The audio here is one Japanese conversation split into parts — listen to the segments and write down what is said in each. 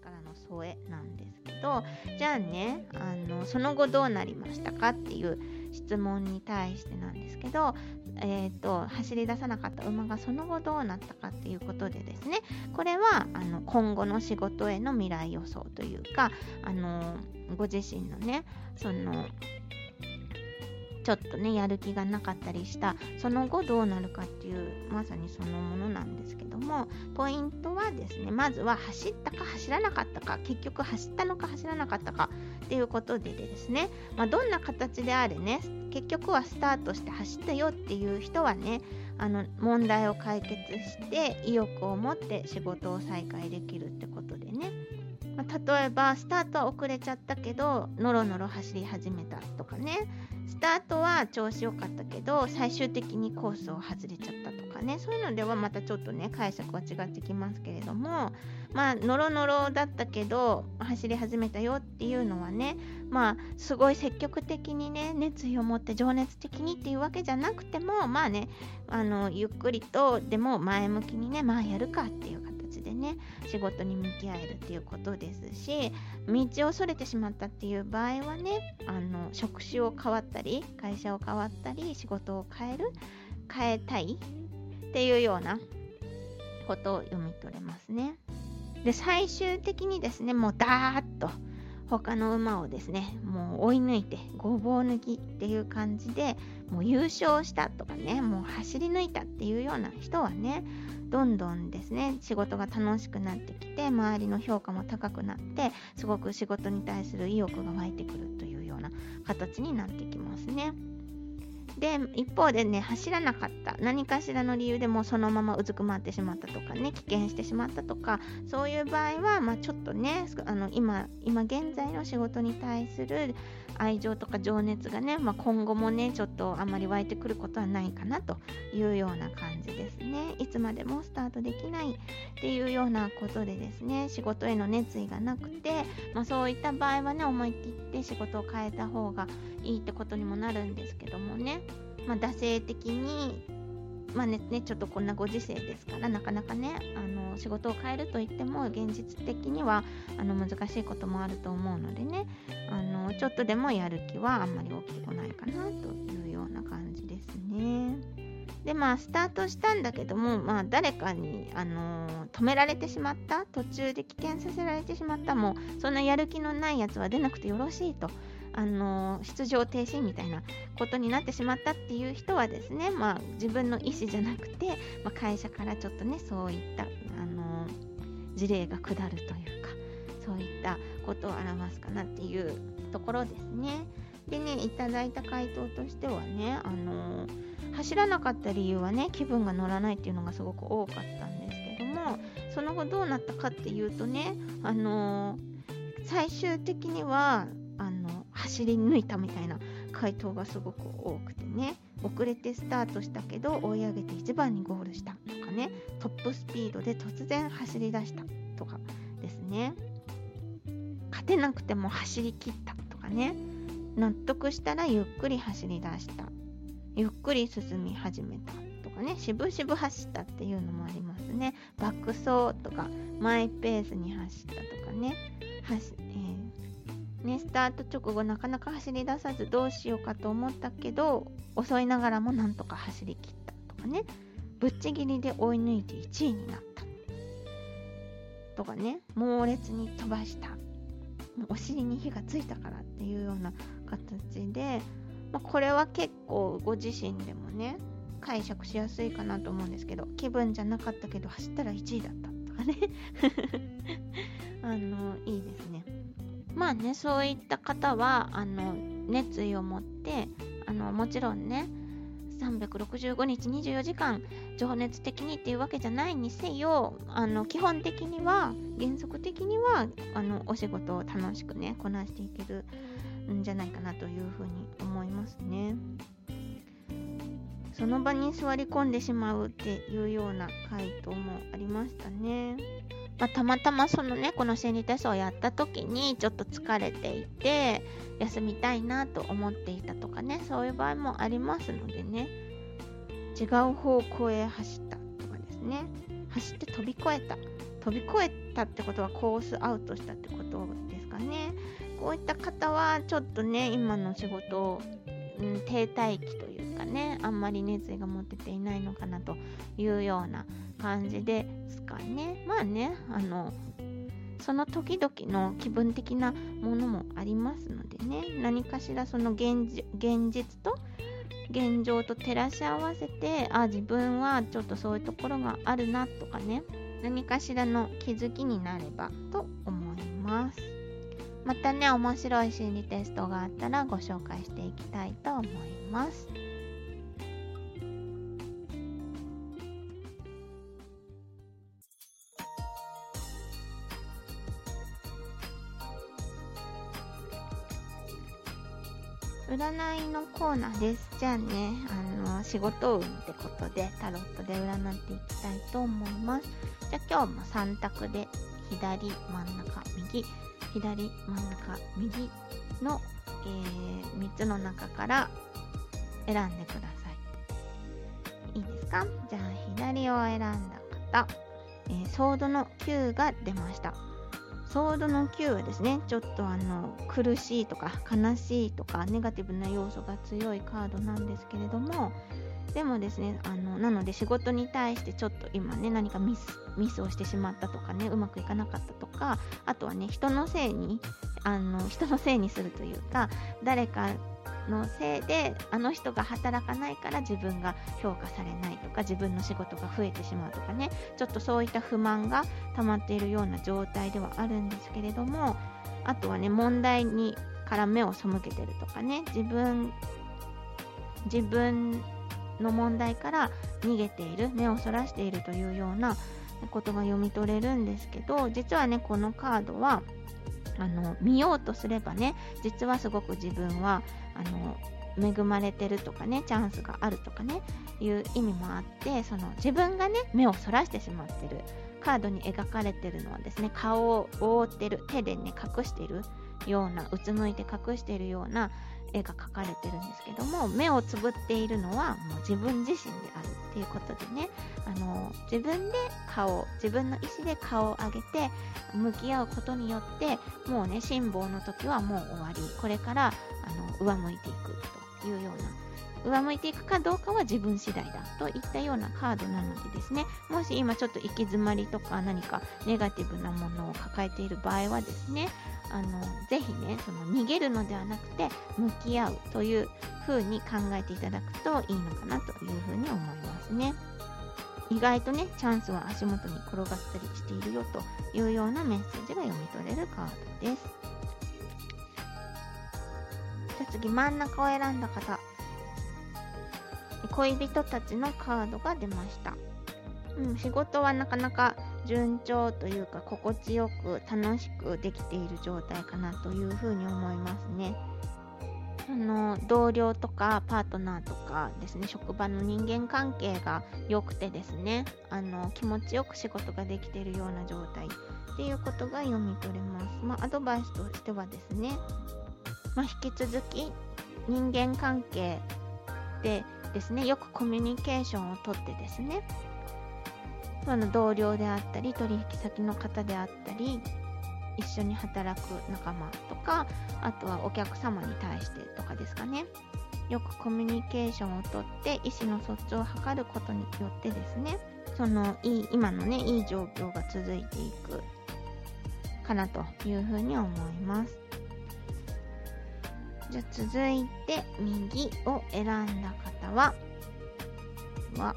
からの添えなんですけどじゃあねあのその後どうなりましたかっていう質問に対してなんですけど、えーと、走り出さなかった馬がその後どうなったかっていうことでですねこれはあの今後の仕事への未来予想というかあのご自身のねそのちょっとねやる気がなかったりしたその後どうなるかっていうまさにそのものなんですけどもポイントはですねまずは走ったか走らなかったか結局走ったのか走らなかったかっていうことでですね、まあ、どんな形であれね結局はスタートして走ったよっていう人はねあの問題を解決して意欲を持って仕事を再開できるってことでね、まあ、例えばスタートは遅れちゃったけどノロノロ走り始めたとかね。スタートは調子良かったけど最終的にコースを外れちゃったとかね。そういうのではまたちょっとね解釈は違ってきますけれども。まあノロノロだったけど走り始めたよっていうのはねまあすごい積極的にね熱意を持って情熱的にっていうわけじゃなくてもまあねあのゆっくりとでも前向きにねまあやるかっていう形でね仕事に向き合えるっていうことですし道をそれてしまったっていう場合はねあの職種を変わったり会社を変わったり仕事を変える変えたいっていうようなことを読み取れますね。で最終的にですねもうダーッと他の馬をですねもう追い抜いてごぼう抜きっていう感じでもう優勝したとかねもう走り抜いたっていうような人はねどんどんですね仕事が楽しくなってきて周りの評価も高くなってすごく仕事に対する意欲が湧いてくるというような形になってきますね。で一方でね走らなかった。何かしらの理由でもそのままうずくまってしまったとかね危険してしまったとかそういう場合は、まあ、ちょっとねあの今今現在の仕事に対する愛情とか情熱がね、まあ、今後もねちょっとあんまり湧いてくることはないかなというような感じですね。いつまでもスタートできないっていうようなことでですね仕事への熱意がなくて、まあ、そういった場合はね思い切って仕事を変えた方がいいってことにもなるんですけどもね、まあ、惰性的にまあね、ね、ちょっとこんなご時世ですからなかなかねあの仕事を変えるといっても現実的にはあの難しいこともあると思うのでねあのちょっとでもやる気はあんまり大きくないかなというような感じですね。でまあスタートしたんだけども、まあ、誰かに、あの、止められてしまった途中で危険させられてしまったもうそんなやる気のないやつは出なくてよろしいとあの出場停止みたいなことになってしまったっていう人はですね、まあ、自分の意思じゃなくて、まあ、会社からちょっとねそういった、あの事例が下るというかそういったことを表すかなっていうところですね。でねいただいた回答としてはね、あの走らなかった理由はね気分が乗らないっていうのがすごく多かったんですけどもその後どうなったかっていうとね、あの最終的には走り抜いたみたいな回答がすごく多くてね。遅れてスタートしたけど追い上げて1番にゴールしたとかね。トップスピードで突然走り出したとかですね。勝てなくても走り切ったとかね。納得したらゆっくり走り出した。ゆっくり進み始めたとかね。渋々走ったっていうのもありますね。爆走とかマイペースに走ったとかね、えーね、スタート直後なかなか走り出さずどうしようかと思ったけど遅いながらもなんとか走り切ったとかね。ぶっちぎりで追い抜いて1位になったとかね。猛烈に飛ばした。お尻に火がついたからっていうような形で、まあ、これは結構ご自身でもね解釈しやすいかなと思うんですけど気分じゃなかったけど走ったら1位だったとかね。あのいいですね。まあねそういった方はあの熱意を持ってあのもちろんね365日24時間情熱的にっていうわけじゃないにせよあの基本的には原則的にはあのお仕事を楽しくねこなしていけるんじゃないかなというふうに思いますね。その場に座り込んでしまうっていうような回答もありましたね。まあ、たまたまそのねこの心理テストをやった時にちょっと疲れていて休みたいなと思っていたとかねそういう場合もありますのでね違う方向へ走ったとかですね走って飛び越えた飛び越えたってことはコースアウトしたってことですかね。こういった方はちょっとね今の仕事を、うん、停滞期というかねあんまり熱意が持てていないのかなというような感じですかね。まあねあのその時々の気分的なものもありますのでね何かしらその現実と現状と照らし合わせてあ自分はちょっとそういうところがあるなとかね何かしらの気づきになればと思いますまたね面白い心理テストがあったらご紹介していきたいと思います占いのコーナーです。じゃあね、あの、仕事運ってことで、タロットで占っていきたいと思います。じゃあ今日も3択で、左、真ん中、右、左、真ん中、右の、えー、3つの中から選んでください。いいですか？じゃあ左を選んだ方、えー、ソードの9が出ました。ソードの9はですね、ちょっとあの苦しいとか悲しいとかネガティブな要素が強いカードなんですけれども、でもですね、あのなので仕事に対してちょっと今ね、何かミスミスをしてしまったとかね、うまくいかなかったとか、あとはね、人のせいに、あの人のせいにするというか、誰かのせいであの人が働かないから自分が評価されないとか自分の仕事が増えてしまうとかねちょっとそういった不満が溜まっているような状態ではあるんですけれどもあとはね問題にから目を背けてるとかね自分自分の問題から逃げている目をそらしているというようなことが読み取れるんですけど実はねこのカードはあの見ようとすればね実はすごく自分はあの恵まれてるとかねチャンスがあるとかねいう意味もあってその自分がね目をそらしてしまってるカードに描かれてるのはですね顔を覆ってる手でね隠してるようなうつむいて隠してるような絵が描かれてるんですけども目をつぶっているのはもう自分自身であるっていうことでね。あの自分で顔自分の意思で顔を上げて向き合うことによってもうね辛抱の時はもう終わり。これからあの上向いていくというような。上向いていくかどうかは自分次第だといったようなカードなのでですね。もし今ちょっと行き詰まりとか何かネガティブなものを抱えている場合はですねあのぜひねその逃げるのではなくて向き合うという風に考えていただくといいのかなというふうに思いますね。意外とねチャンスは足元に転がったりしているよというようなメッセージが読み取れるカードです。じゃあ次真ん中を選んだ方。恋人たちのカードが出ました、うん、仕事はなかなか順調というか心地よく楽しくできている状態かなというふうに思いますね。あの同僚とかパートナーとかですね職場の人間関係が良くてですねあの気持ちよく仕事ができているような状態っていうことが読み取れます。まあ、アドバイスとしてはですね、まあ、引き続き人間関係でですねよくコミュニケーションをとってですねその同僚であったり取引先の方であったり一緒に働く仲間とかあとはお客様に対してとかですかね。よくコミュニケーションをとって意思の疎通を図ることによってですねそのいい今のねいい状況が続いていくかなというふうに思います。じゃあ続いて右を選んだ方はは、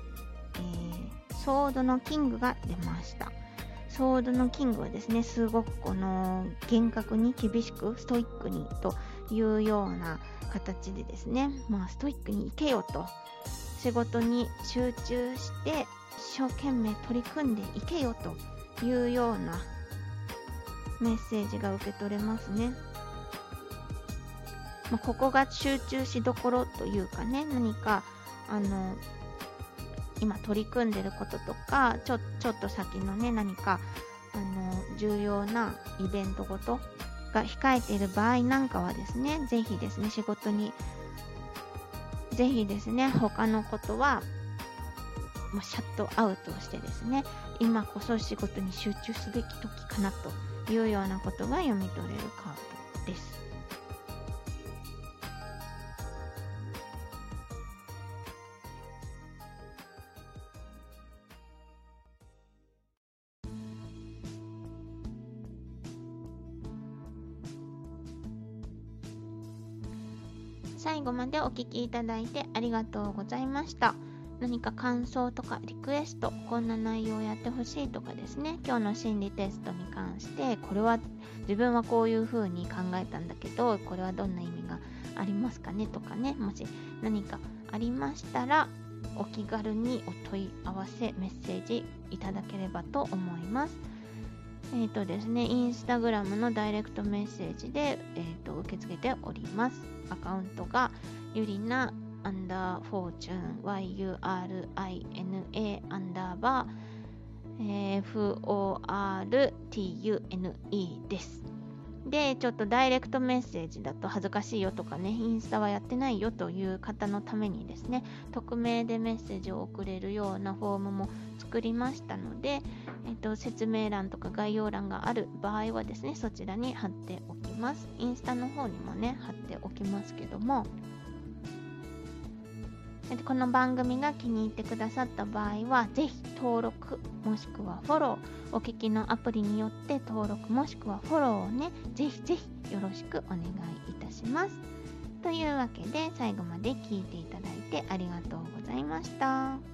ソードのキングが出ましたソードのキングはですねすごくこの厳格に厳しくストイックにというような形でですねまあストイックにいけよと仕事に集中して一生懸命取り組んでいけよというようなメッセージが受け取れますね。まあ、ここが集中しどころというかね何かあの今取り組んでることとかちょちょっと先のね何かあの重要なイベントごとが控えている場合なんかはですねぜひですね仕事にぜひですね他のことはもうシャットアウトしてですね今こそ仕事に集中すべき時かなというようなことが読み取れるカードです。最後までお聴きいただいてありがとうございました。何か感想とかリクエスト、こんな内容をやってほしいとかですね、今日の心理テストに関して、これは自分はこういう風に考えたんだけど、これはどんな意味がありますかねとかね、もし何かありましたら、お気軽にお問い合わせ、メッセージいただければと思います。えっ、ー、とですね、インスタグラムのダイレクトメッセージで、えーと、受け付けております。アカウントがゆりなアンダーフォーチュン YURINA アンダーバー FORTUNE です。で、ちょっとダイレクトメッセージだと恥ずかしいよとかね、インスタはやってないよという方のためにですね、匿名でメッセージを送れるようなフォームも作りましたので、えっと、説明欄とか概要欄がある場合はですね、そちらに貼っておきます。インスタの方にもね、貼っておきますけども、この番組が気に入ってくださった場合は、ぜひ登録もしくはフォロー、お聞きのアプリによって登録もしくはフォローをね、ぜひぜひよろしくお願いいたします。というわけで最後まで聞いていただいてありがとうございました。